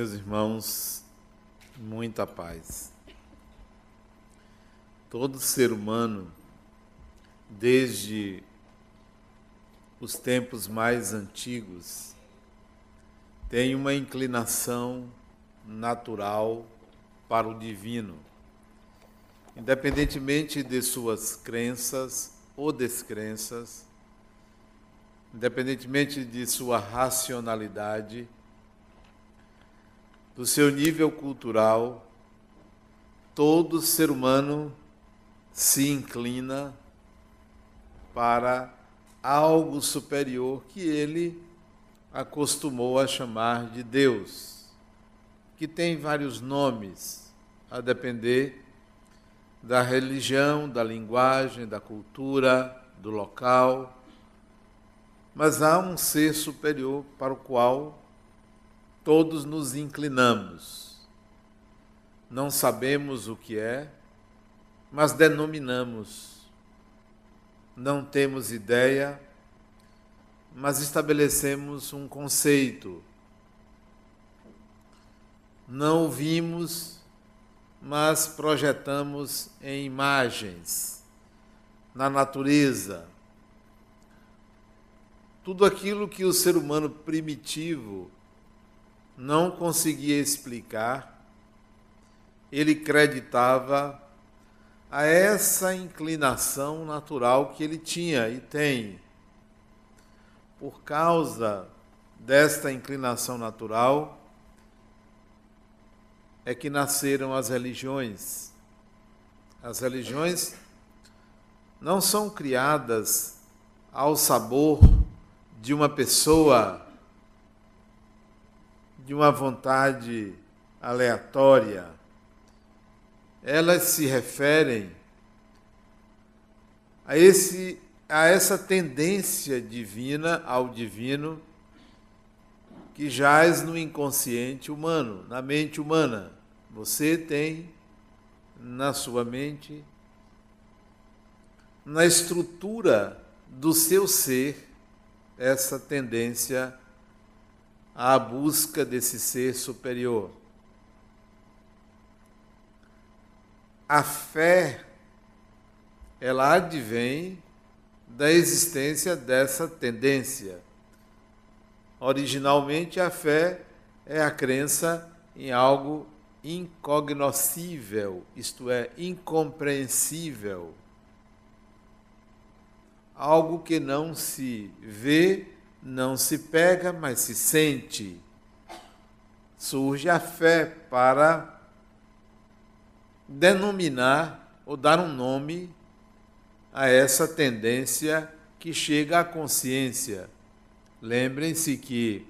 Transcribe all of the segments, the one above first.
Meus irmãos, muita paz. Todo ser humano, desde os tempos mais antigos, tem uma inclinação natural para o divino, independentemente de suas crenças ou descrenças, independentemente de sua racionalidade, do seu nível cultural, todo ser humano se inclina para algo superior que ele acostumou a chamar de Deus, que tem vários nomes, a depender da religião, da linguagem, da cultura, do local. Mas há um ser superior para o qual todos nos inclinamos. Não sabemos o que é, mas denominamos. Não temos ideia, mas estabelecemos um conceito. Não ouvimos, mas projetamos em imagens, na natureza. Tudo aquilo que o ser humano primitivo não conseguia explicar, ele creditava a essa inclinação natural que ele tinha e tem. Por causa desta inclinação natural, é que nasceram as religiões. As religiões não são criadas ao sabor de uma pessoa de uma vontade aleatória. Elas se referem a, esse, a essa tendência divina ao divino que jaz no inconsciente humano, na mente humana. Você tem na sua mente, na estrutura do seu ser, essa tendência à busca desse ser superior. A fé, ela advém da existência dessa tendência. Originalmente, a fé é a crença em algo incognoscível, isto é, incompreensível. Algo que não se vê não se pega, mas se sente. Surge a fé para denominar ou dar um nome a essa tendência que chega à consciência. Lembrem-se que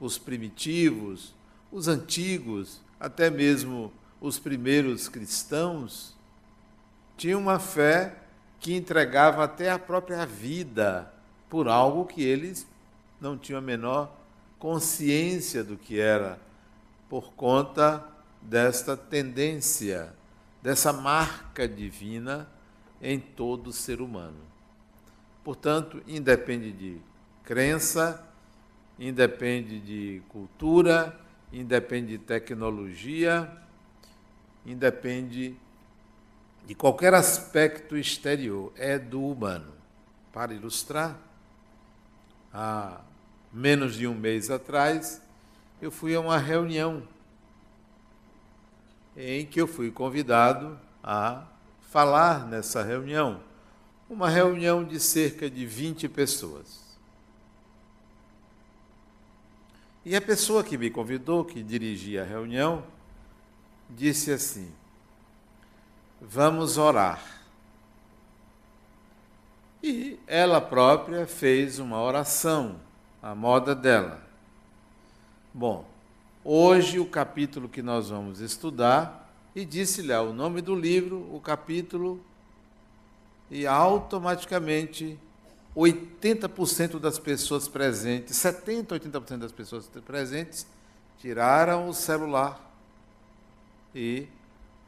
os primitivos, os antigos, até mesmo os primeiros cristãos, tinham uma fé que entregava até a própria vida por algo que eles não tinham a menor consciência do que era, por conta desta tendência, dessa marca divina em todo ser humano. Portanto, independe de crença, independe de cultura, independe de tecnologia, independe de qualquer aspecto exterior, é do humano. Para ilustrar, há menos de um mês atrás, eu fui a uma reunião em que eu fui convidado a falar nessa reunião. Uma reunião de cerca de 20 pessoas. E a pessoa que me convidou, que dirigia a reunião, disse assim: Vamos orar. E ela própria fez uma oração, a moda dela. Bom, hoje o capítulo que nós vamos estudar, e disse-lhe o nome do livro, o capítulo, e automaticamente 80% das pessoas presentes, 70%, 80% das pessoas presentes, tiraram o celular e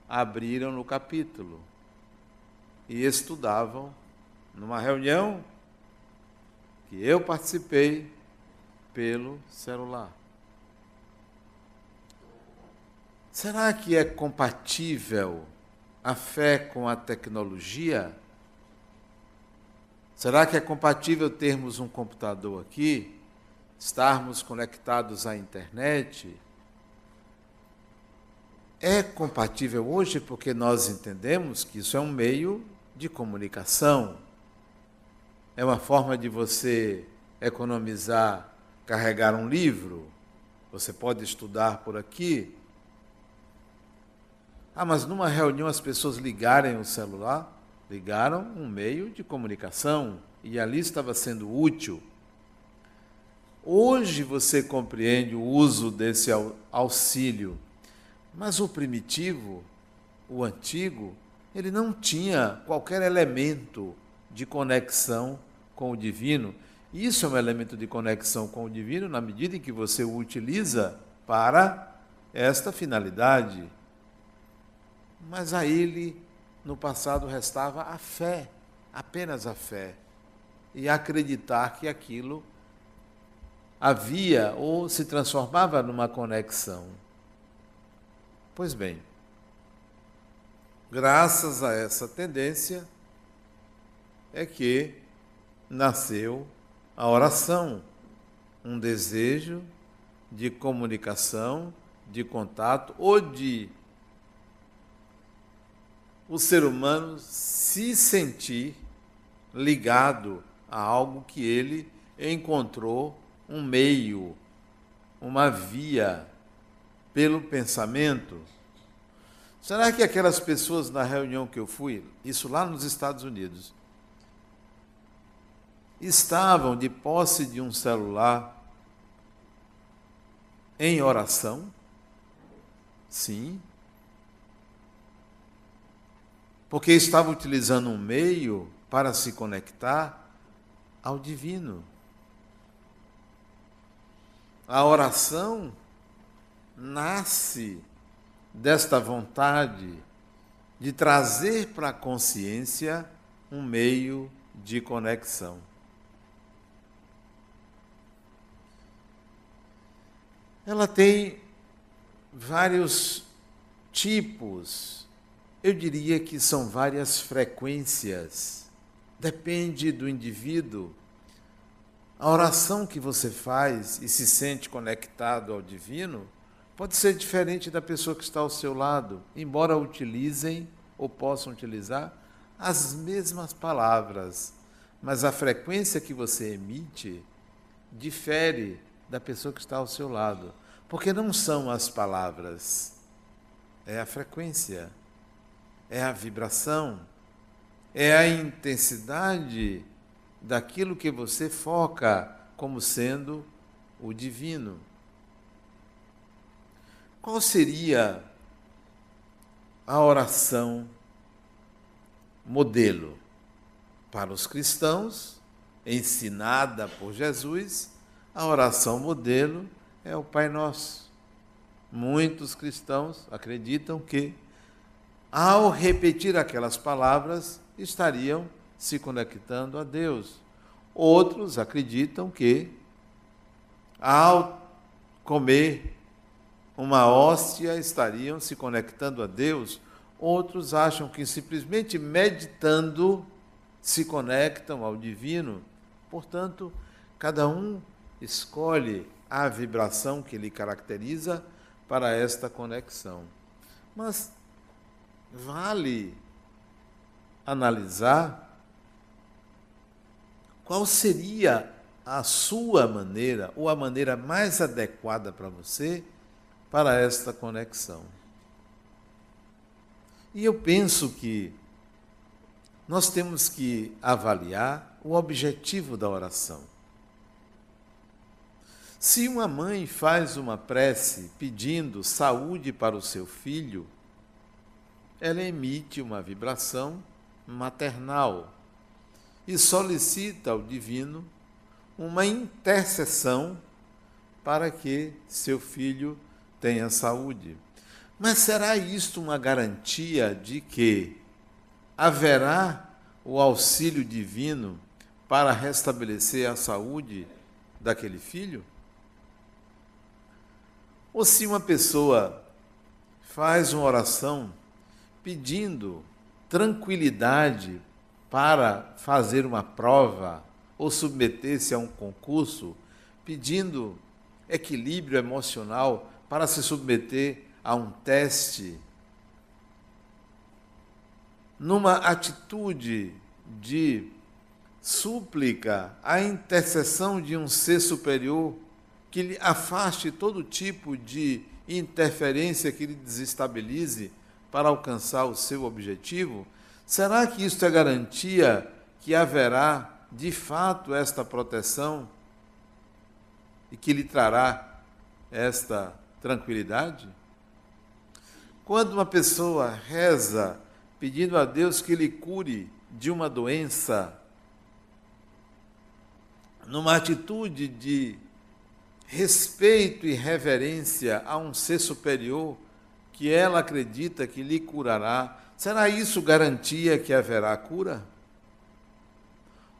abriram no capítulo e estudavam numa reunião que eu participei pelo celular. Será que é compatível a fé com a tecnologia? Será que é compatível termos um computador aqui, estarmos conectados à internet? É compatível hoje porque nós entendemos que isso é um meio de comunicação. É uma forma de você economizar, carregar um livro. Você pode estudar por aqui. Ah, mas numa reunião as pessoas ligarem o celular? Ligaram um meio de comunicação e ali estava sendo útil. Hoje você compreende o uso desse auxílio, mas o primitivo, o antigo, ele não tinha qualquer elemento de conexão com o divino. Isso é um elemento de conexão com o divino na medida em que você o utiliza para esta finalidade. Mas a ele no passado restava a fé, apenas a fé, e acreditar que aquilo havia ou se transformava numa conexão. Pois bem, graças a essa tendência é que nasceu a oração, um desejo de comunicação, de contato ou de o ser humano se sentir ligado a algo que ele encontrou um meio, uma via pelo pensamento. Será que aquelas pessoas na reunião que eu fui, isso lá nos Estados Unidos, estavam de posse de um celular em oração? Sim porque estava utilizando um meio para se conectar ao divino. A oração nasce desta vontade de trazer para a consciência um meio de conexão. Ela tem vários tipos eu diria que são várias frequências. Depende do indivíduo. A oração que você faz e se sente conectado ao divino pode ser diferente da pessoa que está ao seu lado, embora utilizem ou possam utilizar as mesmas palavras, mas a frequência que você emite difere da pessoa que está ao seu lado, porque não são as palavras, é a frequência é a vibração, é a intensidade daquilo que você foca como sendo o divino. Qual seria a oração modelo para os cristãos, ensinada por Jesus? A oração modelo é o Pai Nosso. Muitos cristãos acreditam que ao repetir aquelas palavras, estariam se conectando a Deus. Outros acreditam que, ao comer uma hóstia, estariam se conectando a Deus. Outros acham que simplesmente meditando se conectam ao divino. Portanto, cada um escolhe a vibração que lhe caracteriza para esta conexão. Mas vale analisar qual seria a sua maneira ou a maneira mais adequada para você para esta conexão. E eu penso que nós temos que avaliar o objetivo da oração. Se uma mãe faz uma prece pedindo saúde para o seu filho, ela emite uma vibração maternal e solicita ao divino uma intercessão para que seu filho tenha saúde. Mas será isto uma garantia de que haverá o auxílio divino para restabelecer a saúde daquele filho? Ou se uma pessoa faz uma oração pedindo tranquilidade para fazer uma prova ou submeter-se a um concurso, pedindo equilíbrio emocional para se submeter a um teste, numa atitude de súplica, a intercessão de um ser superior que lhe afaste todo tipo de interferência que lhe desestabilize para alcançar o seu objetivo, será que isto é garantia que haverá de fato esta proteção e que lhe trará esta tranquilidade? Quando uma pessoa reza pedindo a Deus que lhe cure de uma doença, numa atitude de respeito e reverência a um ser superior que ela acredita que lhe curará, será isso garantia que haverá cura?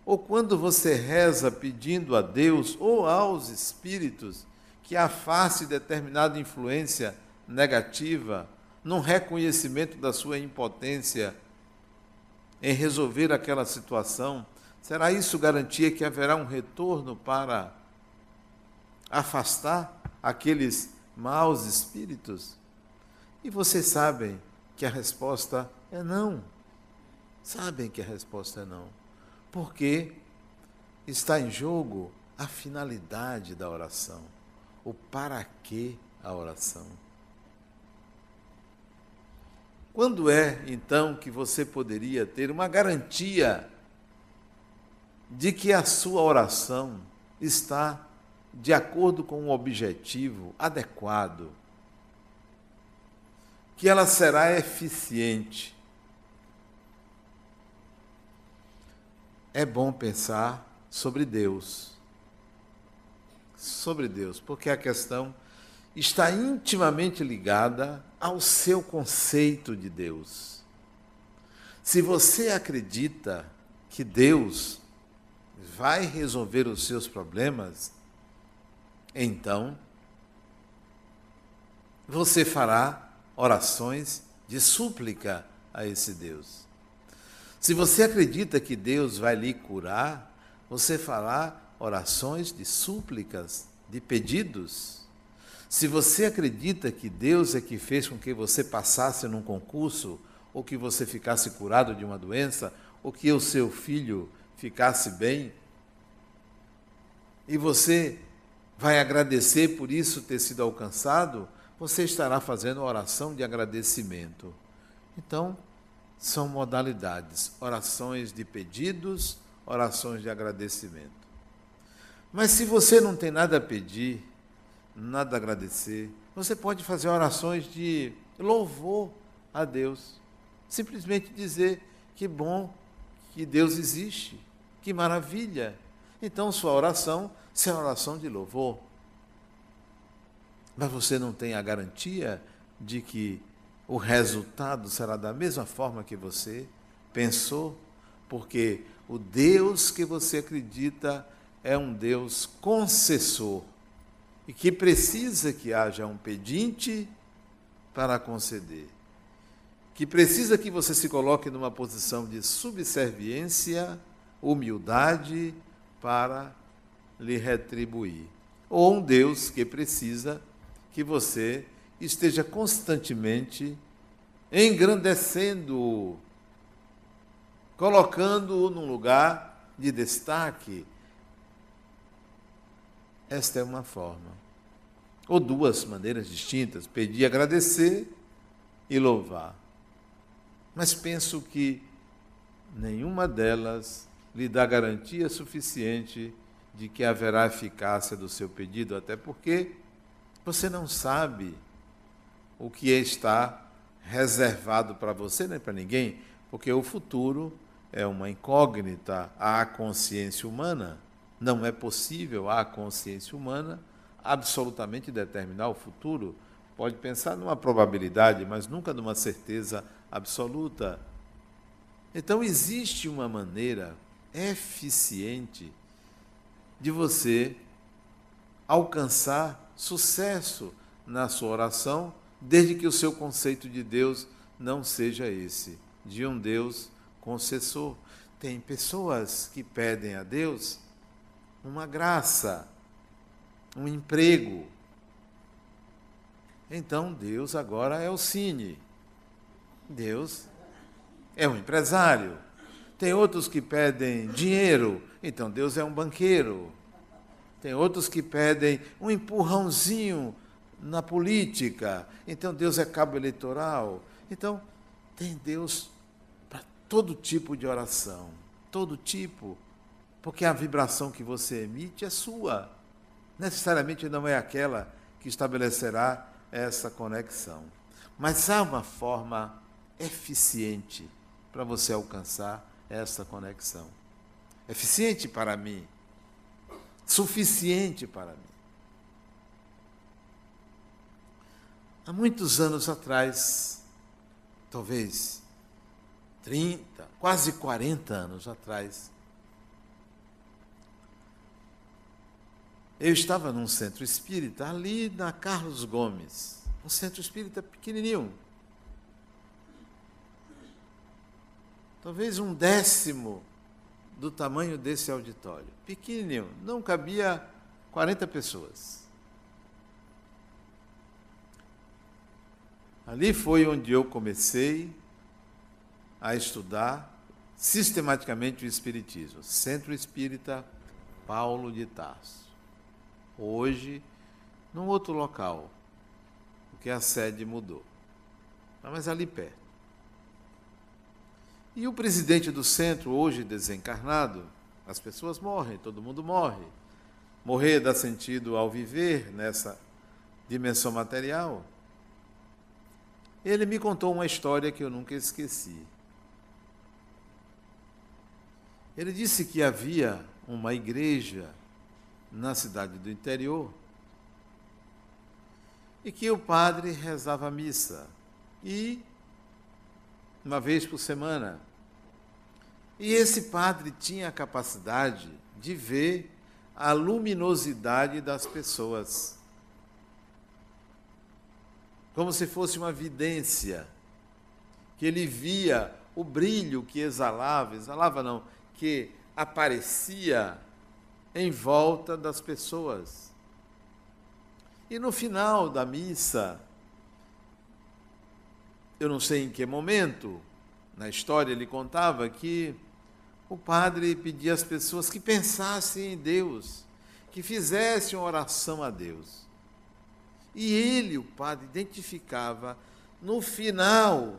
Ou quando você reza pedindo a Deus ou aos espíritos que afaste determinada influência negativa, num reconhecimento da sua impotência em resolver aquela situação, será isso garantia que haverá um retorno para afastar aqueles maus espíritos? E vocês sabem que a resposta é não. Sabem que a resposta é não porque está em jogo a finalidade da oração, o para que a oração. Quando é, então, que você poderia ter uma garantia de que a sua oração está de acordo com um objetivo adequado, que ela será eficiente, é bom pensar sobre Deus. Sobre Deus, porque a questão está intimamente ligada ao seu conceito de Deus. Se você acredita que Deus vai resolver os seus problemas, então você fará orações de súplica a esse Deus. Se você acredita que Deus vai lhe curar, você fará orações de súplicas, de pedidos. Se você acredita que Deus é que fez com que você passasse num concurso, ou que você ficasse curado de uma doença, ou que o seu filho ficasse bem, e você vai agradecer por isso ter sido alcançado, você estará fazendo oração de agradecimento. Então, são modalidades: orações de pedidos, orações de agradecimento. Mas se você não tem nada a pedir, nada a agradecer, você pode fazer orações de louvor a Deus. Simplesmente dizer que bom que Deus existe, que maravilha. Então sua oração será oração de louvor. Mas você não tem a garantia de que o resultado será da mesma forma que você pensou, porque o Deus que você acredita é um Deus concessor e que precisa que haja um pedinte para conceder. Que precisa que você se coloque numa posição de subserviência, humildade para lhe retribuir. Ou um Deus que precisa que você esteja constantemente engrandecendo-o, colocando-o num lugar de destaque. Esta é uma forma. Ou duas maneiras distintas: pedir, agradecer e louvar. Mas penso que nenhuma delas lhe dá garantia suficiente de que haverá eficácia do seu pedido, até porque você não sabe o que está reservado para você nem para ninguém, porque o futuro é uma incógnita à consciência humana. Não é possível à consciência humana absolutamente determinar o futuro. Pode pensar numa probabilidade, mas nunca numa certeza absoluta. Então existe uma maneira eficiente de você alcançar sucesso na sua oração desde que o seu conceito de Deus não seja esse, de um Deus concessor. Tem pessoas que pedem a Deus uma graça, um emprego. Então Deus agora é o cine. Deus é um empresário. Tem outros que pedem dinheiro, então Deus é um banqueiro. Tem outros que pedem um empurrãozinho na política, então Deus é cabo eleitoral. Então, tem Deus para todo tipo de oração, todo tipo, porque a vibração que você emite é sua, necessariamente não é aquela que estabelecerá essa conexão. Mas há uma forma eficiente para você alcançar essa conexão. Eficiente para mim, suficiente para mim. Há muitos anos atrás, talvez 30, quase 40 anos atrás, eu estava num centro espírita ali na Carlos Gomes, um centro espírita pequenininho. Talvez um décimo do tamanho desse auditório, pequenininho, não cabia 40 pessoas. Ali foi onde eu comecei a estudar sistematicamente o Espiritismo. Centro Espírita Paulo de Tarso. Hoje, num outro local, porque a sede mudou. Mas ali perto. E o presidente do centro, hoje desencarnado, as pessoas morrem, todo mundo morre. Morrer dá sentido ao viver nessa dimensão material. Ele me contou uma história que eu nunca esqueci. Ele disse que havia uma igreja na cidade do interior e que o padre rezava a missa e uma vez por semana. E esse padre tinha a capacidade de ver a luminosidade das pessoas como se fosse uma vidência, que ele via o brilho que exalava, exalava não, que aparecia em volta das pessoas. E no final da missa, eu não sei em que momento, na história ele contava que o padre pedia às pessoas que pensassem em Deus, que fizessem uma oração a Deus. E ele, o padre, identificava no final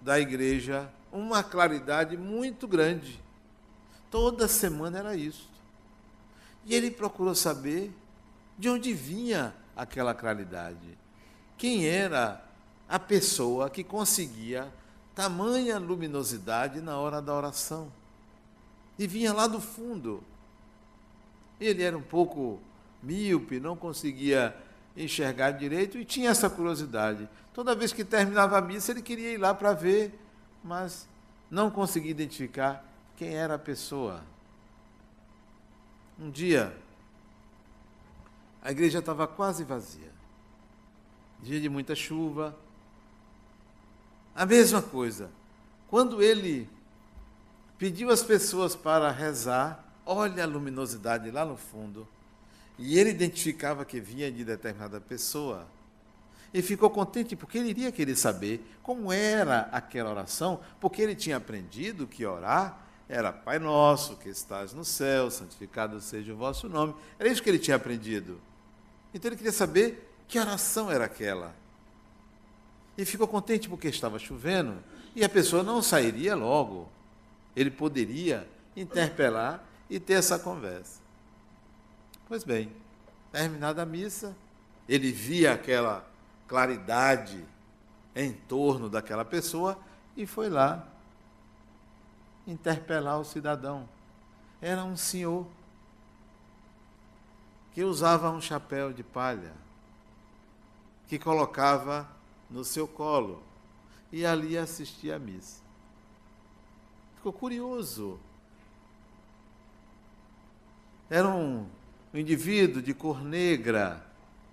da igreja uma claridade muito grande. Toda semana era isso. E ele procurou saber de onde vinha aquela claridade. Quem era a pessoa que conseguia tamanha luminosidade na hora da oração. E vinha lá do fundo. Ele era um pouco míope, não conseguia enxergar direito e tinha essa curiosidade. Toda vez que terminava a missa, ele queria ir lá para ver, mas não conseguia identificar quem era a pessoa. Um dia, a igreja estava quase vazia. Dia de muita chuva. A mesma coisa. Quando ele pediu às pessoas para rezar, olha a luminosidade lá no fundo. E ele identificava que vinha de determinada pessoa. E ficou contente porque ele iria querer saber como era aquela oração, porque ele tinha aprendido que orar era Pai Nosso, que estás no céu, santificado seja o vosso nome. Era isso que ele tinha aprendido. Então ele queria saber que oração era aquela. E ficou contente porque estava chovendo e a pessoa não sairia logo. Ele poderia interpelar e ter essa conversa. Pois bem, terminada a missa, ele via aquela claridade em torno daquela pessoa e foi lá interpelar o cidadão. Era um senhor que usava um chapéu de palha, que colocava no seu colo e ali assistia à missa. Ficou curioso. Era um indivíduo de cor negra,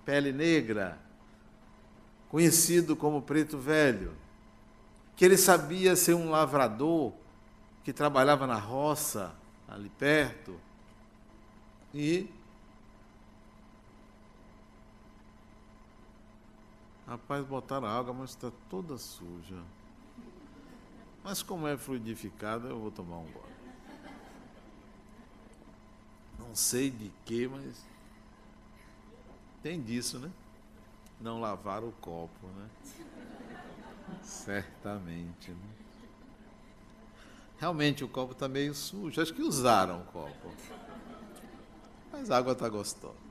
pele negra, conhecido como Preto Velho, que ele sabia ser um lavrador que trabalhava na roça, ali perto, e. Rapaz, botaram água, mas está toda suja. Mas como é fluidificada, eu vou tomar um gole. Não sei de que, mas tem disso, né? Não lavar o copo, né? Certamente, né? Realmente o copo está meio sujo. Acho que usaram o copo. Mas a água está gostosa.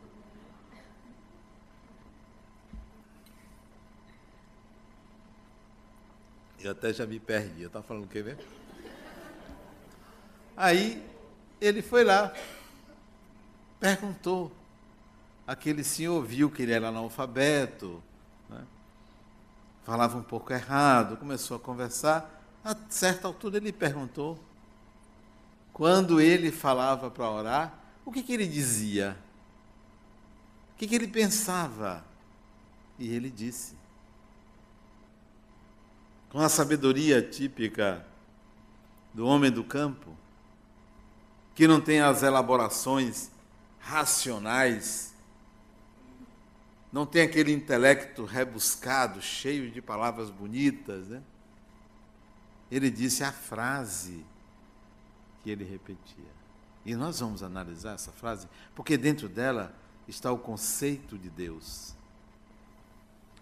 Eu até já me perdi. Eu estava falando o quê mesmo? Aí ele foi lá, perguntou. Aquele senhor viu que ele era analfabeto, né? falava um pouco errado, começou a conversar. A certa altura ele perguntou, quando ele falava para orar, o que, que ele dizia? O que, que ele pensava? E ele disse, com a sabedoria típica do homem do campo, que não tem as elaborações racionais, não tem aquele intelecto rebuscado, cheio de palavras bonitas, né? Ele disse a frase que ele repetia. E nós vamos analisar essa frase, porque dentro dela está o conceito de Deus.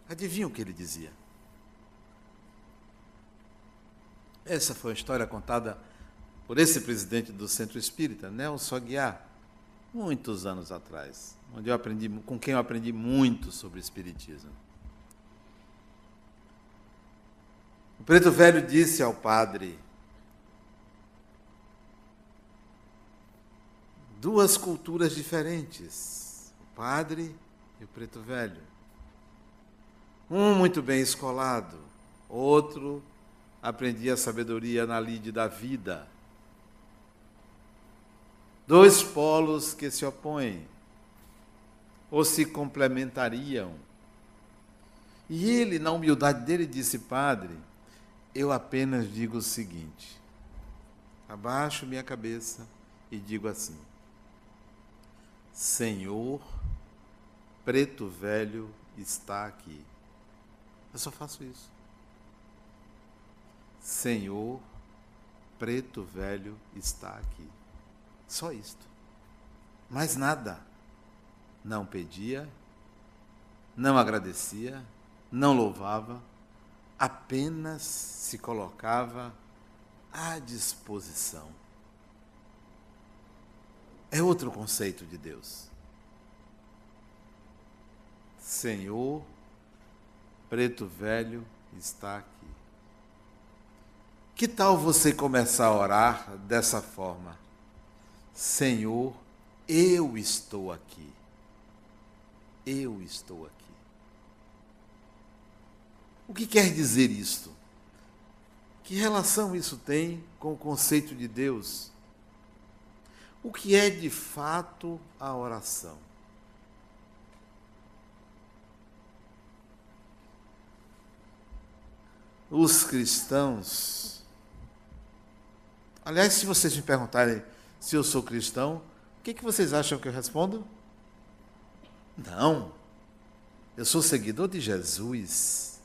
Adivinha o que ele dizia? Essa foi a história contada por esse presidente do Centro Espírita, Nelson Aguiar, muitos anos atrás, onde eu aprendi, com quem eu aprendi muito sobre Espiritismo. O preto velho disse ao padre: duas culturas diferentes, o padre e o preto velho. Um muito bem escolado, outro aprendia a sabedoria na lide da vida. Dois polos que se opõem ou se complementariam. E ele, na humildade dele, disse: Padre, eu apenas digo o seguinte: abaixo minha cabeça e digo assim: Senhor, preto velho está aqui. Eu só faço isso. Senhor, preto velho está aqui. Só isto. Mais nada. Não pedia, não agradecia, não louvava apenas se colocava à disposição. É outro conceito de Deus. Senhor, preto velho está aqui. Que tal você começar a orar dessa forma? Senhor, eu estou aqui. Eu estou aqui. O que quer dizer isto? Que relação isso tem com o conceito de Deus? O que é de fato a oração? Os cristãos. Aliás, se vocês me perguntarem se eu sou cristão, o que, que vocês acham que eu respondo? Não. Eu sou seguidor de Jesus.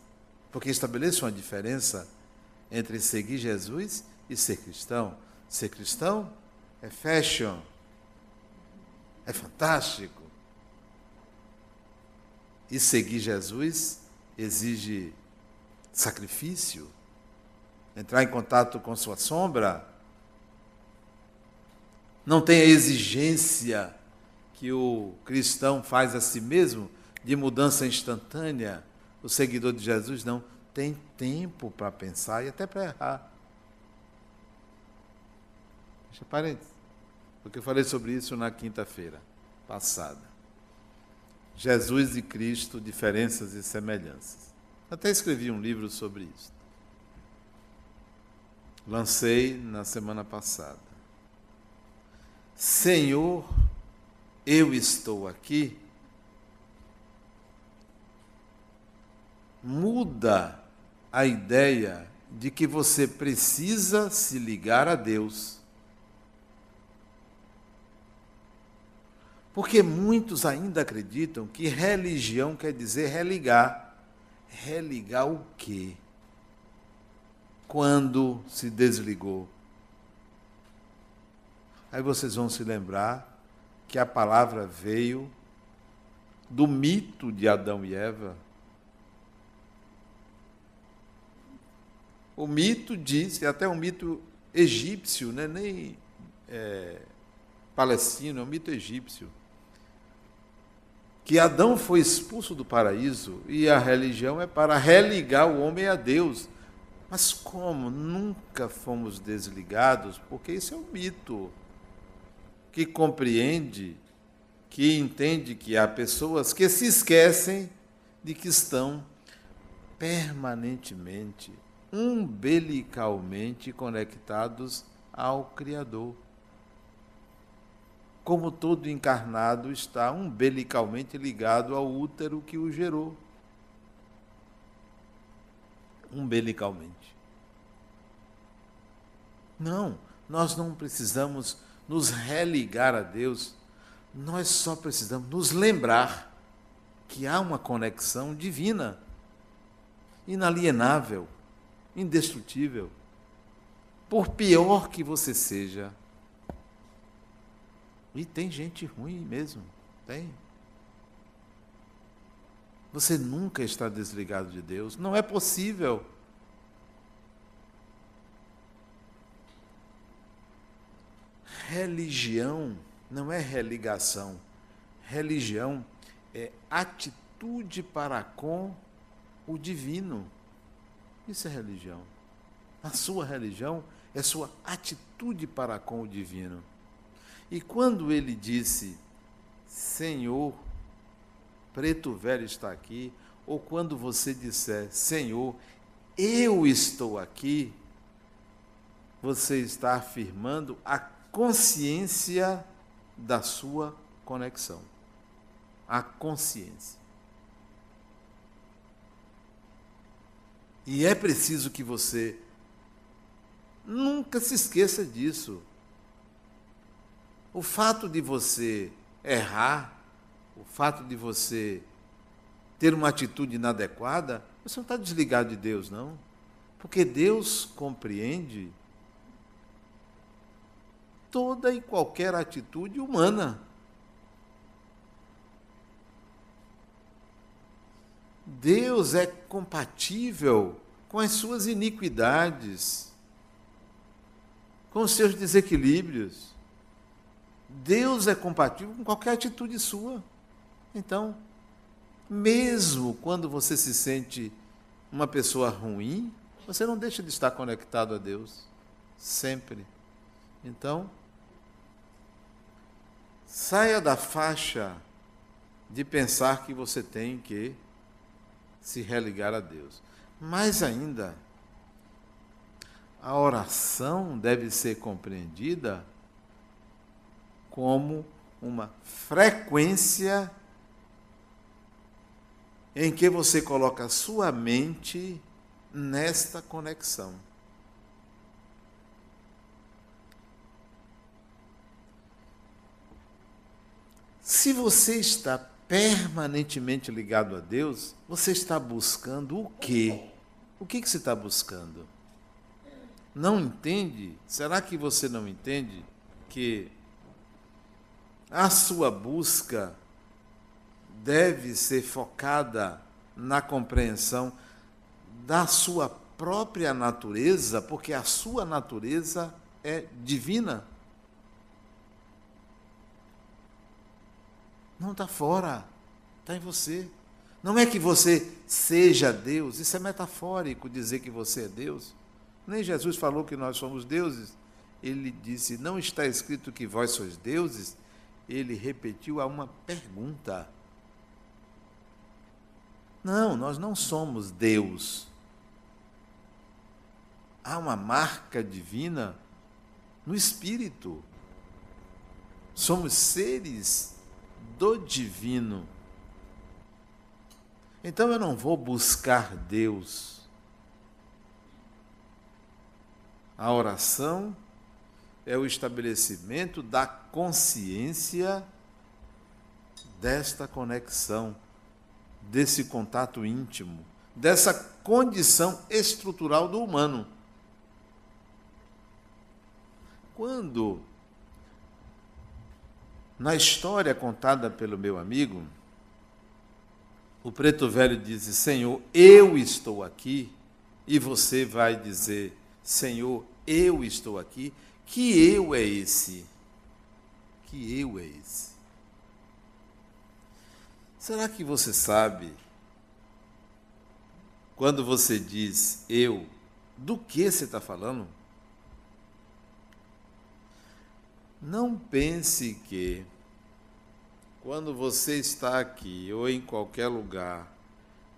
Porque estabeleço uma diferença entre seguir Jesus e ser cristão. Ser cristão é fashion, é fantástico. E seguir Jesus exige sacrifício, entrar em contato com sua sombra. Não tem a exigência que o cristão faz a si mesmo de mudança instantânea o seguidor de Jesus não tem tempo para pensar e até para errar. Deixa parênteses, porque eu falei sobre isso na quinta-feira passada. Jesus e Cristo, diferenças e semelhanças. Até escrevi um livro sobre isso. Lancei na semana passada. Senhor, eu estou aqui muda a ideia de que você precisa se ligar a Deus. Porque muitos ainda acreditam que religião quer dizer religar. Religar o quê? Quando se desligou. Aí vocês vão se lembrar que a palavra veio do mito de Adão e Eva. O mito diz, até um mito egípcio, né? nem é, palestino, é um mito egípcio, que Adão foi expulso do paraíso e a religião é para religar o homem a Deus. Mas como nunca fomos desligados, porque isso é um mito que compreende, que entende que há pessoas que se esquecem de que estão permanentemente, umbilicalmente conectados ao Criador. Como todo encarnado está umbilicalmente ligado ao útero que o gerou. Umbilicalmente. Não, nós não precisamos nos religar a Deus, nós só precisamos nos lembrar que há uma conexão divina, inalienável, indestrutível. Por pior que você seja, e tem gente ruim mesmo, tem. Você nunca está desligado de Deus, não é possível. Religião não é religação. Religião é atitude para com o divino. Isso é religião. A sua religião é sua atitude para com o divino. E quando ele disse, Senhor, preto velho está aqui, ou quando você disser, Senhor, eu estou aqui, você está afirmando a consciência da sua conexão. A consciência. E é preciso que você nunca se esqueça disso. O fato de você errar, o fato de você ter uma atitude inadequada, você não está desligado de Deus, não. Porque Deus compreende toda e qualquer atitude humana. Deus é compatível com as suas iniquidades, com os seus desequilíbrios. Deus é compatível com qualquer atitude sua. Então, mesmo quando você se sente uma pessoa ruim, você não deixa de estar conectado a Deus. Sempre. Então, Saia da faixa de pensar que você tem que se religar a Deus. Mais ainda, a oração deve ser compreendida como uma frequência em que você coloca sua mente nesta conexão. Se você está permanentemente ligado a Deus, você está buscando o quê? O que, que você está buscando? Não entende? Será que você não entende que a sua busca deve ser focada na compreensão da sua própria natureza, porque a sua natureza é divina? Não está fora, está em você. Não é que você seja Deus, isso é metafórico dizer que você é Deus. Nem Jesus falou que nós somos deuses. Ele disse: Não está escrito que vós sois deuses? Ele repetiu a uma pergunta. Não, nós não somos Deus. Há uma marca divina no espírito. Somos seres do divino. Então eu não vou buscar Deus. A oração é o estabelecimento da consciência desta conexão, desse contato íntimo, dessa condição estrutural do humano. Quando, na história contada pelo meu amigo, o preto velho diz: Senhor, eu estou aqui, e você vai dizer: Senhor, eu estou aqui. Que eu é esse? Que eu é esse? Será que você sabe, quando você diz eu, do que você está falando? Não pense que, quando você está aqui ou em qualquer lugar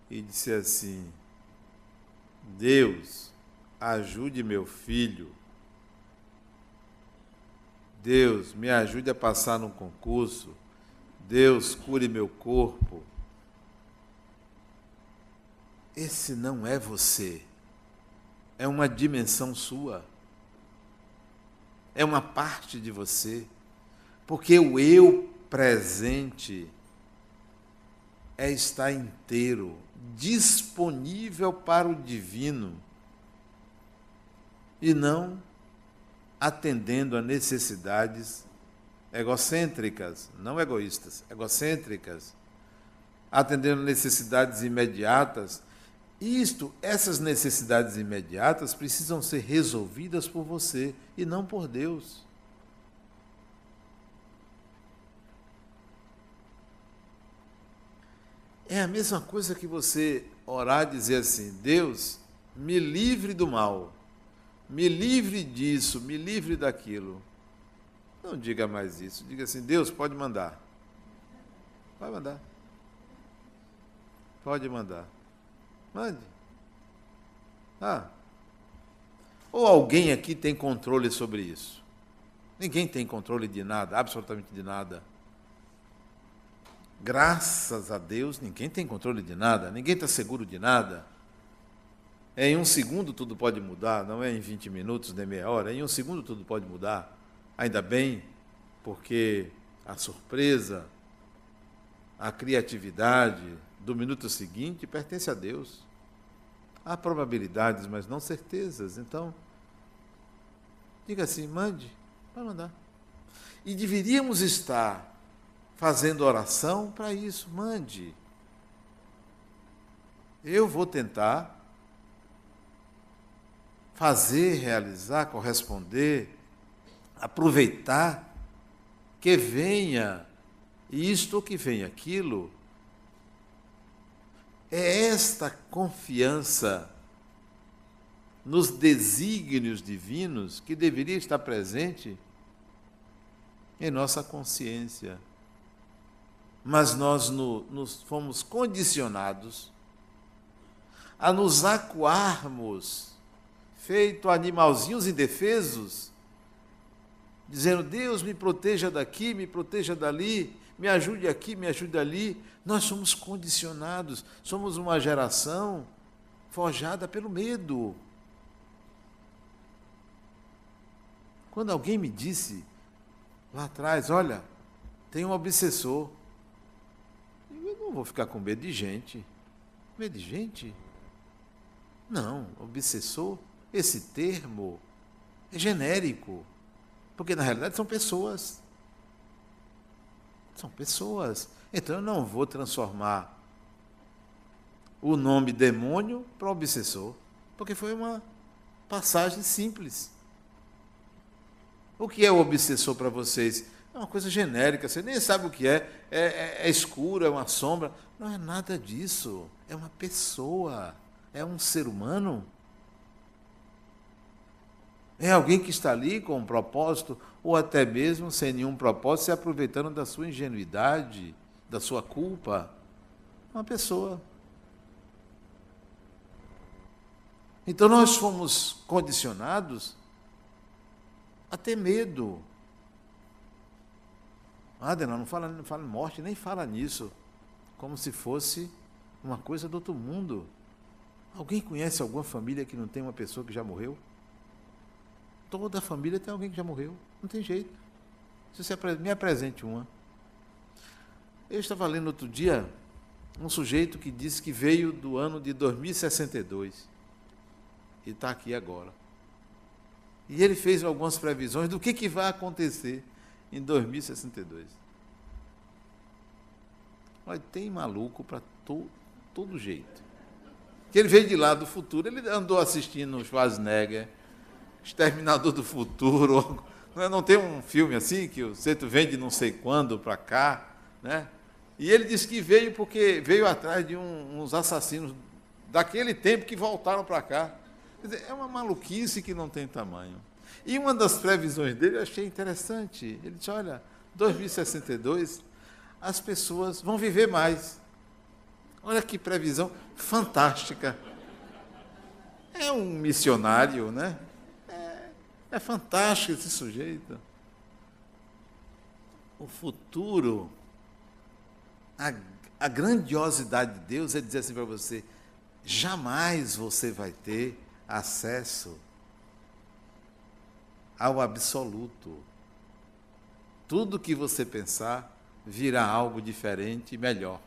e disser assim: Deus, ajude meu filho, Deus, me ajude a passar num concurso, Deus, cure meu corpo. Esse não é você, é uma dimensão sua é uma parte de você, porque o eu presente é estar inteiro, disponível para o divino e não atendendo a necessidades egocêntricas, não egoístas, egocêntricas, atendendo necessidades imediatas. Isto, essas necessidades imediatas precisam ser resolvidas por você e não por Deus. É a mesma coisa que você orar e dizer assim: Deus, me livre do mal, me livre disso, me livre daquilo. Não diga mais isso. Diga assim: Deus, pode mandar. Pode mandar. Pode mandar. Mande. Ah. Ou alguém aqui tem controle sobre isso? Ninguém tem controle de nada, absolutamente de nada. Graças a Deus, ninguém tem controle de nada, ninguém está seguro de nada. É em um segundo tudo pode mudar, não é em 20 minutos nem meia hora, é em um segundo tudo pode mudar. Ainda bem, porque a surpresa, a criatividade do minuto seguinte pertence a Deus. Há probabilidades, mas não certezas. Então, diga assim: mande, vai mandar. E deveríamos estar fazendo oração para isso. Mande. Eu vou tentar fazer, realizar, corresponder, aproveitar que venha isto ou que venha aquilo é esta confiança nos desígnios divinos que deveria estar presente em nossa consciência. Mas nós no, nos fomos condicionados a nos acuarmos, feito animalzinhos indefesos, dizendo: Deus me proteja daqui, me proteja dali, me ajude aqui, me ajude ali. Nós somos condicionados, somos uma geração forjada pelo medo. Quando alguém me disse lá atrás, olha, tem um obsessor, eu não vou ficar com medo de gente. Medo de gente? Não, obsessor, esse termo é genérico, porque na realidade são pessoas. São pessoas. Então eu não vou transformar o nome demônio para obsessor, porque foi uma passagem simples. O que é o obsessor para vocês? É uma coisa genérica, você nem sabe o que é. É, é, é escuro, é uma sombra. Não é nada disso. É uma pessoa, é um ser humano. É alguém que está ali com um propósito, ou até mesmo sem nenhum propósito, se aproveitando da sua ingenuidade, da sua culpa. Uma pessoa. Então nós fomos condicionados a ter medo. Adenal, não fala, não fala em morte, nem fala nisso. Como se fosse uma coisa do outro mundo. Alguém conhece alguma família que não tem uma pessoa que já morreu? Toda família tem alguém que já morreu. Não tem jeito. Se você me apresente uma. Eu estava lendo outro dia um sujeito que disse que veio do ano de 2062 e está aqui agora. E ele fez algumas previsões do que, que vai acontecer em 2062. Olha, tem maluco para to, todo jeito. Que ele veio de lá do futuro, ele andou assistindo Schwarzenegger, Exterminador do Futuro. Não, é, não tem um filme assim que o Ceto vem de não sei quando para cá, né? E ele disse que veio porque veio atrás de um, uns assassinos daquele tempo que voltaram para cá. Dizer, é uma maluquice que não tem tamanho. E uma das previsões dele eu achei interessante. Ele disse: olha, 2062, as pessoas vão viver mais. Olha que previsão fantástica. É um missionário, né? É, fantástico esse sujeito. O futuro a, a grandiosidade de Deus é dizer assim para você: jamais você vai ter acesso ao absoluto. Tudo que você pensar virá algo diferente e melhor.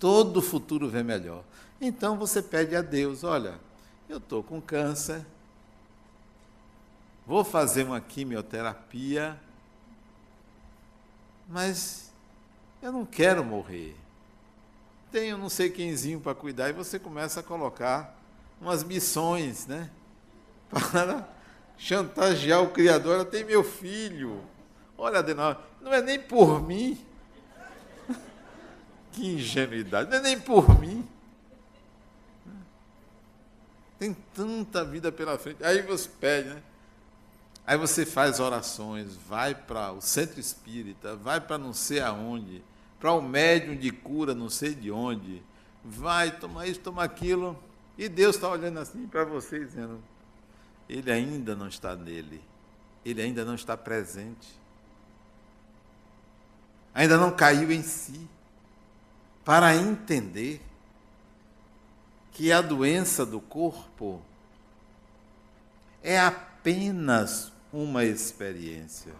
Todo futuro vem melhor. Então você pede a Deus: olha, eu estou com câncer, vou fazer uma quimioterapia, mas eu não quero morrer. Tenho não sei quemzinho para cuidar, e você começa a colocar umas missões, né? Para chantagear o Criador. Tem meu filho. Olha, Adenal, não é nem por mim. Que ingenuidade, não é nem por mim. Tem tanta vida pela frente. Aí você pede, né? Aí você faz orações, vai para o centro espírita, vai para não sei aonde, para o médium de cura não sei de onde, vai tomar isso, tomar aquilo, e Deus está olhando assim para você dizendo: Ele ainda não está nele, ele ainda não está presente, ainda não caiu em si, para entender que a doença do corpo é apenas uma experiência.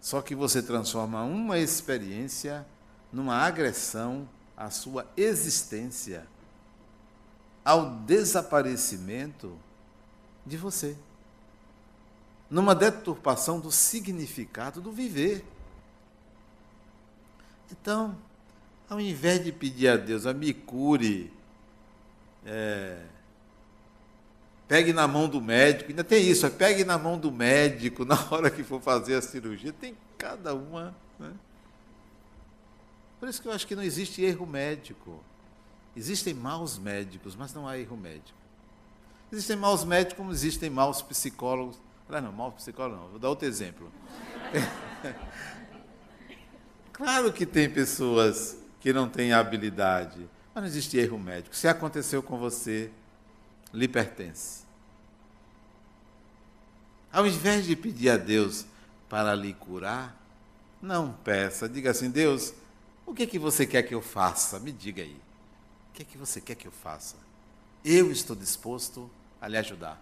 Só que você transforma uma experiência numa agressão à sua existência, ao desaparecimento de você, numa deturpação do significado do viver. Então, ao invés de pedir a Deus, a me cure, é, Pegue na mão do médico, ainda tem isso, pegue na mão do médico na hora que for fazer a cirurgia. Tem cada uma. Né? Por isso que eu acho que não existe erro médico. Existem maus médicos, mas não há erro médico. Existem maus médicos como existem maus psicólogos. Ah, não, maus psicólogos não, vou dar outro exemplo. claro que tem pessoas que não têm habilidade, mas não existe erro médico. Se aconteceu com você, lhe pertence. Ao invés de pedir a Deus para lhe curar, não peça, diga assim: Deus, o que é que você quer que eu faça? Me diga aí. O que é que você quer que eu faça? Eu estou disposto a lhe ajudar.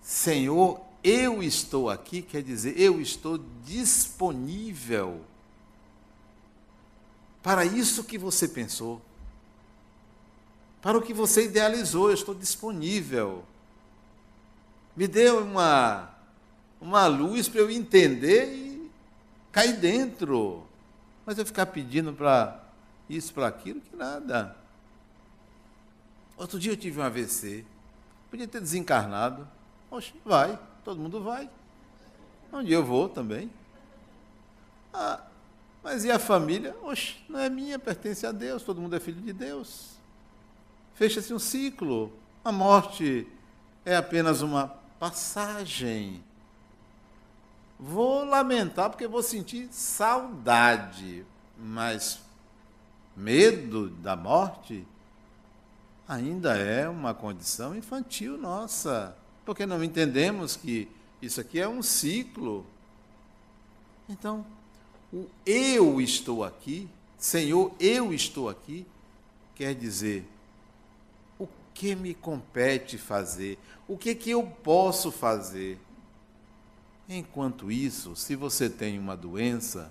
Senhor, eu estou aqui, quer dizer, eu estou disponível para isso que você pensou, para o que você idealizou, eu estou disponível me deu uma, uma luz para eu entender e cair dentro. Mas eu ficar pedindo para isso, para aquilo, que nada. Outro dia eu tive um AVC. Podia ter desencarnado. Oxe, vai, todo mundo vai. Um dia eu vou também. Ah, mas e a família? Oxe, não é minha, pertence a Deus, todo mundo é filho de Deus. Fecha-se um ciclo. A morte é apenas uma passagem. Vou lamentar porque vou sentir saudade, mas medo da morte ainda é uma condição infantil nossa, porque não entendemos que isso aqui é um ciclo. Então, o eu estou aqui Senhor, eu estou aqui, quer dizer, que me compete fazer? O que que eu posso fazer? Enquanto isso, se você tem uma doença,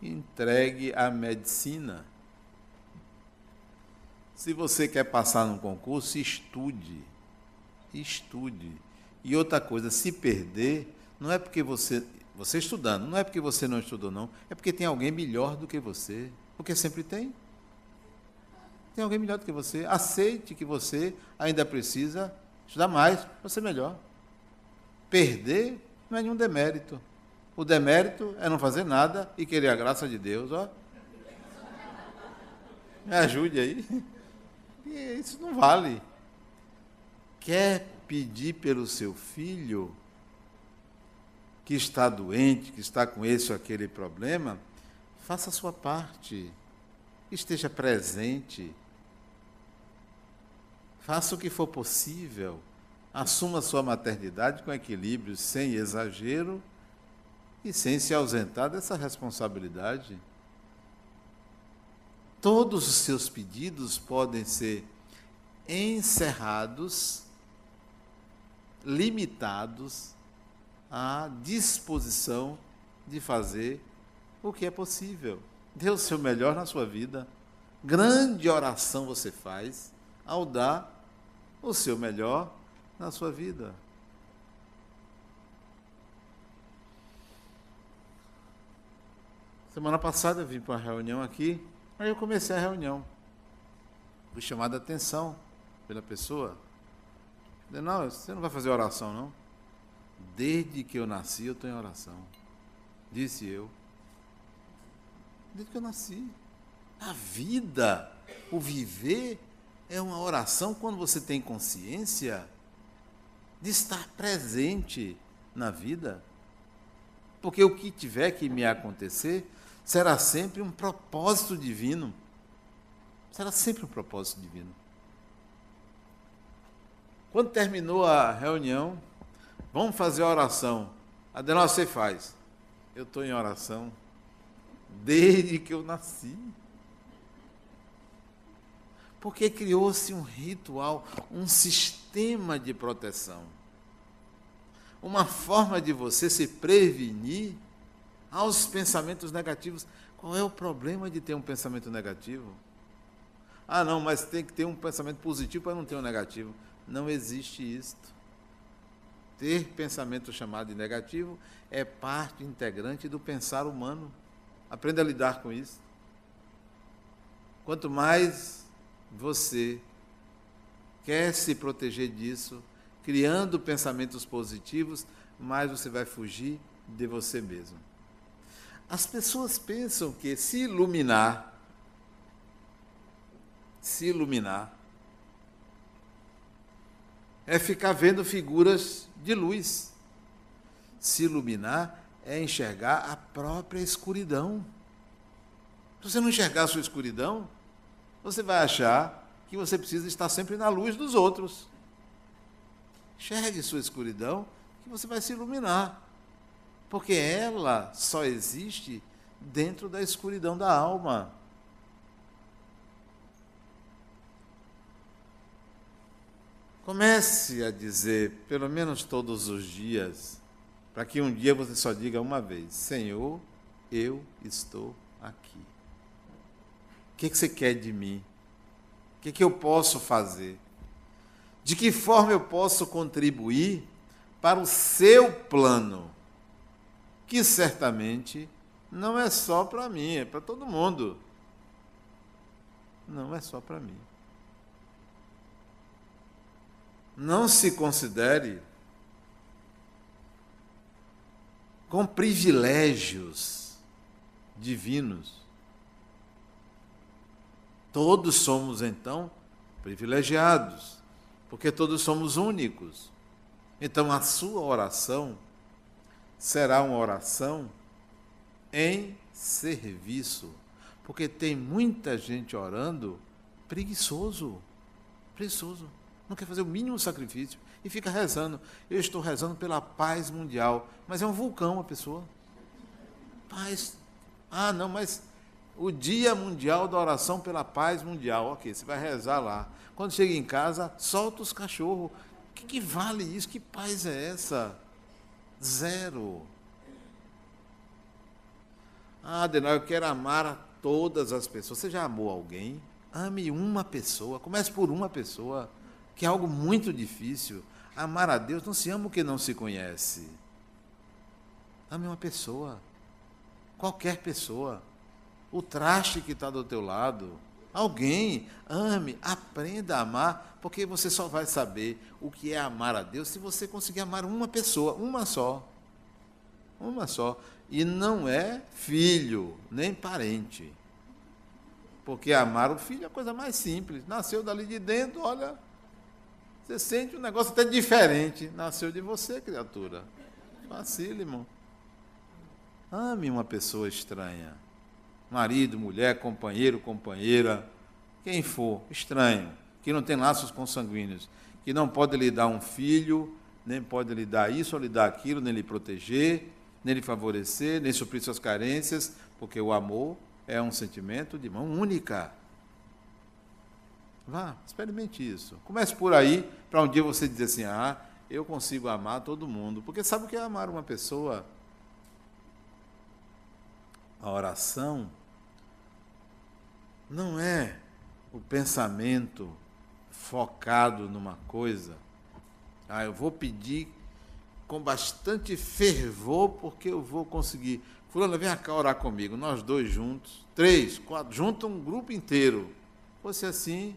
entregue à medicina. Se você quer passar num concurso, estude. Estude. E outra coisa, se perder, não é porque você, você estudando, não é porque você não estudou não, é porque tem alguém melhor do que você, porque sempre tem. Tem alguém melhor do que você. Aceite que você ainda precisa estudar mais para ser melhor. Perder não é nenhum demérito. O demérito é não fazer nada e querer a graça de Deus, ó. Me ajude aí. E isso não vale. Quer pedir pelo seu filho que está doente, que está com esse ou aquele problema, faça a sua parte. Esteja presente. Faça o que for possível. Assuma sua maternidade com equilíbrio, sem exagero e sem se ausentar dessa responsabilidade. Todos os seus pedidos podem ser encerrados, limitados à disposição de fazer o que é possível. Dê o seu melhor na sua vida. Grande oração você faz ao dar o seu melhor na sua vida. Semana passada eu vim para uma reunião aqui, aí eu comecei a reunião. Fui chamado a atenção pela pessoa. Falei, não, você não vai fazer oração, não? Desde que eu nasci, eu estou em oração. Disse eu. Desde que eu nasci. A vida, o viver, é uma oração quando você tem consciência de estar presente na vida. Porque o que tiver que me acontecer, será sempre um propósito divino. Será sempre um propósito divino. Quando terminou a reunião, vamos fazer a oração. Adenal, você faz. Eu estou em oração desde que eu nasci. Porque criou-se um ritual, um sistema de proteção. Uma forma de você se prevenir aos pensamentos negativos. Qual é o problema de ter um pensamento negativo? Ah, não, mas tem que ter um pensamento positivo para não ter um negativo. Não existe isto. Ter pensamento chamado de negativo é parte integrante do pensar humano. Aprenda a lidar com isso. Quanto mais você quer se proteger disso, criando pensamentos positivos, mais você vai fugir de você mesmo. As pessoas pensam que se iluminar, se iluminar, é ficar vendo figuras de luz. Se iluminar é enxergar a própria escuridão. Se você não enxergar a sua escuridão, você vai achar que você precisa estar sempre na luz dos outros. Enxergue sua escuridão, que você vai se iluminar porque ela só existe dentro da escuridão da alma. Comece a dizer, pelo menos todos os dias, para que um dia você só diga uma vez: Senhor, eu estou aqui. O que, que você quer de mim? O que, que eu posso fazer? De que forma eu posso contribuir para o seu plano? que certamente não é só para mim, é para todo mundo. Não é só para mim. Não se considere com privilégios divinos. Todos somos, então, privilegiados, porque todos somos únicos. Então, a sua oração será uma oração em serviço. Porque tem muita gente orando preguiçoso. Preguiçoso. Não quer fazer o mínimo sacrifício e fica rezando. Eu estou rezando pela paz mundial. Mas é um vulcão a pessoa. Paz. Ah, não, mas O Dia Mundial da Oração pela Paz Mundial. Ok, você vai rezar lá. Quando chega em casa, solta os cachorros. O que, que vale isso? Que paz é essa? Zero. Ah, Adenal, eu quero amar a todas as pessoas. Você já amou alguém? Ame uma pessoa. Comece por uma pessoa, que é algo muito difícil. Amar a Deus não se ama o que não se conhece. Ame uma pessoa. Qualquer pessoa. O traste que está do teu lado. Alguém. Ame, aprenda a amar, porque você só vai saber o que é amar a Deus se você conseguir amar uma pessoa, uma só. Uma só. E não é filho, nem parente. Porque amar o filho é a coisa mais simples. Nasceu dali de dentro, olha. Você sente um negócio até diferente. Nasceu de você, criatura. Facílimo. Ame uma pessoa estranha. Marido, mulher, companheiro, companheira, quem for, estranho, que não tem laços consanguíneos, que não pode lhe dar um filho, nem pode lhe dar isso ou lhe dar aquilo, nem lhe proteger, nem lhe favorecer, nem suprir suas carências, porque o amor é um sentimento de mão única. Vá, experimente isso. Comece por aí, para um dia você dizer assim: ah, eu consigo amar todo mundo. Porque sabe o que é amar uma pessoa? A oração não é o pensamento focado numa coisa. Ah, eu vou pedir com bastante fervor, porque eu vou conseguir. Fulano, vem cá orar comigo, nós dois juntos, três, quatro, junta um grupo inteiro. Fosse assim,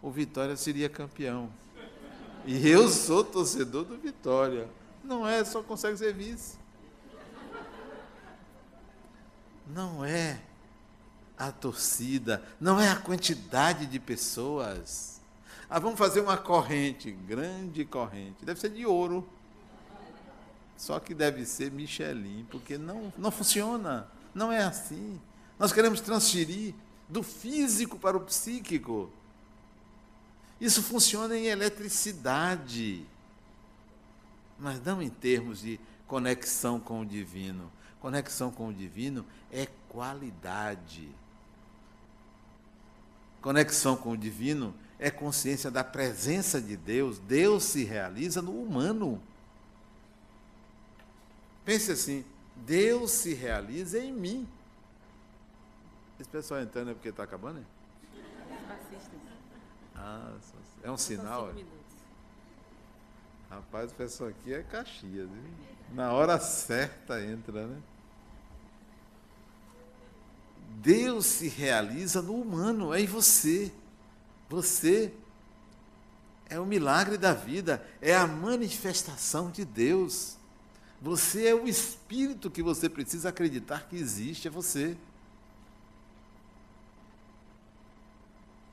o Vitória seria campeão. E eu sou torcedor do Vitória. Não é, só consegue ser vice. Não é a torcida, não é a quantidade de pessoas ah, vamos fazer uma corrente, grande corrente. Deve ser de ouro. Só que deve ser Michelin, porque não, não funciona. Não é assim. Nós queremos transferir do físico para o psíquico. Isso funciona em eletricidade, mas não em termos de conexão com o divino. Conexão com o divino é qualidade. Conexão com o divino é consciência da presença de Deus. Deus se realiza no humano. Pense assim: Deus se realiza em mim. Esse pessoal entrando é porque está acabando? Hein? Ah, é um sinal? É? Rapaz, o pessoal aqui é Caxias. Viu? Na hora certa entra, né? Deus se realiza no humano, é em você. Você é o milagre da vida, é a manifestação de Deus. Você é o espírito que você precisa acreditar que existe, é você.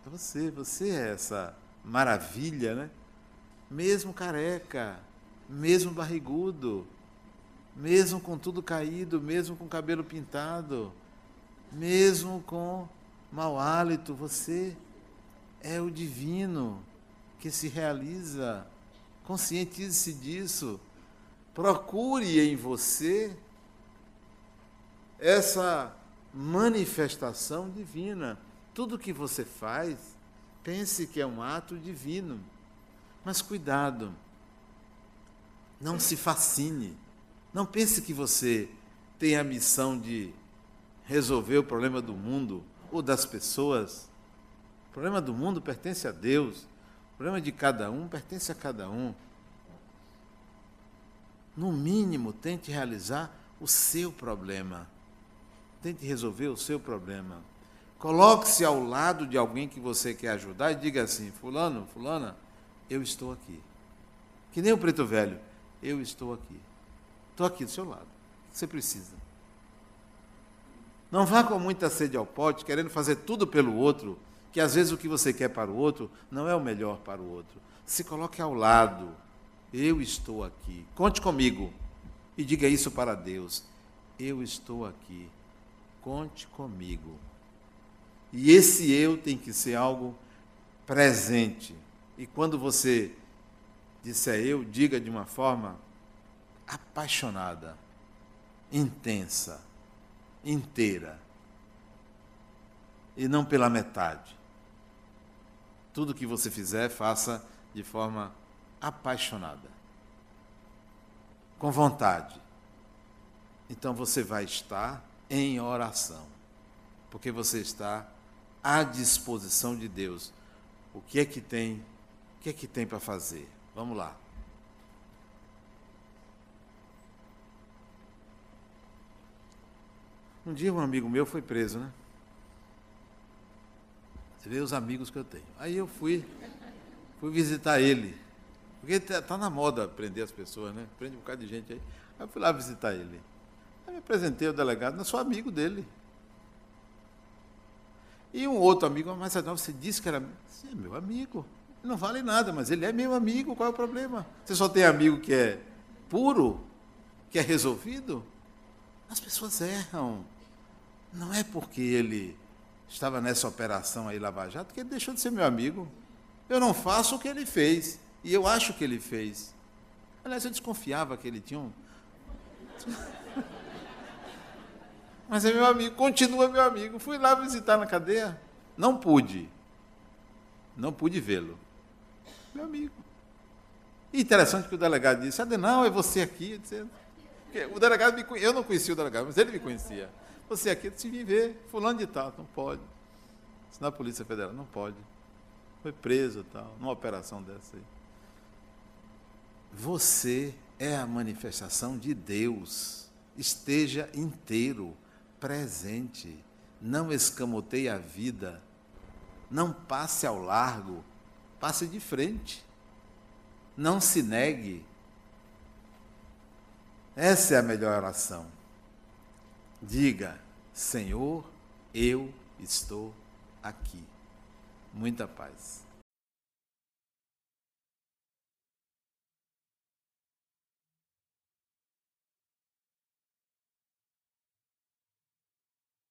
É você, você é essa maravilha, né? Mesmo careca, mesmo barrigudo, mesmo com tudo caído, mesmo com cabelo pintado, mesmo com mau hálito, você é o divino que se realiza. Conscientize-se disso. Procure em você essa manifestação divina. Tudo que você faz, pense que é um ato divino. Mas cuidado, não se fascine. Não pense que você tem a missão de resolver o problema do mundo ou das pessoas o problema do mundo pertence a Deus. O problema de cada um pertence a cada um. No mínimo, tente realizar o seu problema. Tente resolver o seu problema. Coloque-se ao lado de alguém que você quer ajudar e diga assim: Fulano, Fulana, eu estou aqui. Que nem o preto velho, eu estou aqui. Estou aqui do seu lado. Você precisa. Não vá com muita sede ao pote, querendo fazer tudo pelo outro, que às vezes o que você quer para o outro não é o melhor para o outro. Se coloque ao lado. Eu estou aqui. Conte comigo. E diga isso para Deus. Eu estou aqui. Conte comigo. E esse eu tem que ser algo presente. E quando você disser eu, diga de uma forma apaixonada, intensa. Inteira. E não pela metade. Tudo que você fizer, faça de forma apaixonada. Com vontade. Então você vai estar em oração. Porque você está à disposição de Deus. O que é que tem? O que é que tem para fazer? Vamos lá. Um dia um amigo meu foi preso, né? Você vê os amigos que eu tenho. Aí eu fui, fui visitar ele. Porque está tá na moda prender as pessoas, né? Prende um bocado de gente aí. Aí eu fui lá visitar ele. Aí me apresentei ao delegado, não sou amigo dele. E um outro amigo, mas você disse que era. Sim, é meu amigo. Não vale nada, mas ele é meu amigo, qual é o problema? Você só tem amigo que é puro, que é resolvido? As pessoas erram. Não é porque ele estava nessa operação aí Lava Jato que ele deixou de ser meu amigo. Eu não faço o que ele fez. E eu acho que ele fez. Aliás, eu desconfiava que ele tinha um. Mas é meu amigo, continua meu amigo. Fui lá visitar na cadeia. Não pude. Não pude vê-lo. Meu amigo. E interessante que o delegado disse: Adenal, é você aqui. O delegado me Eu não conhecia o delegado, mas ele me conhecia. Você aqui se viver, fulano de tal, não pode. Isso na Polícia Federal, não pode. Foi preso tal, numa operação dessa aí. Você é a manifestação de Deus. Esteja inteiro, presente. Não escamoteie a vida. Não passe ao largo. Passe de frente. Não se negue. Essa é a melhor oração. Diga: Senhor, eu estou aqui. Muita paz.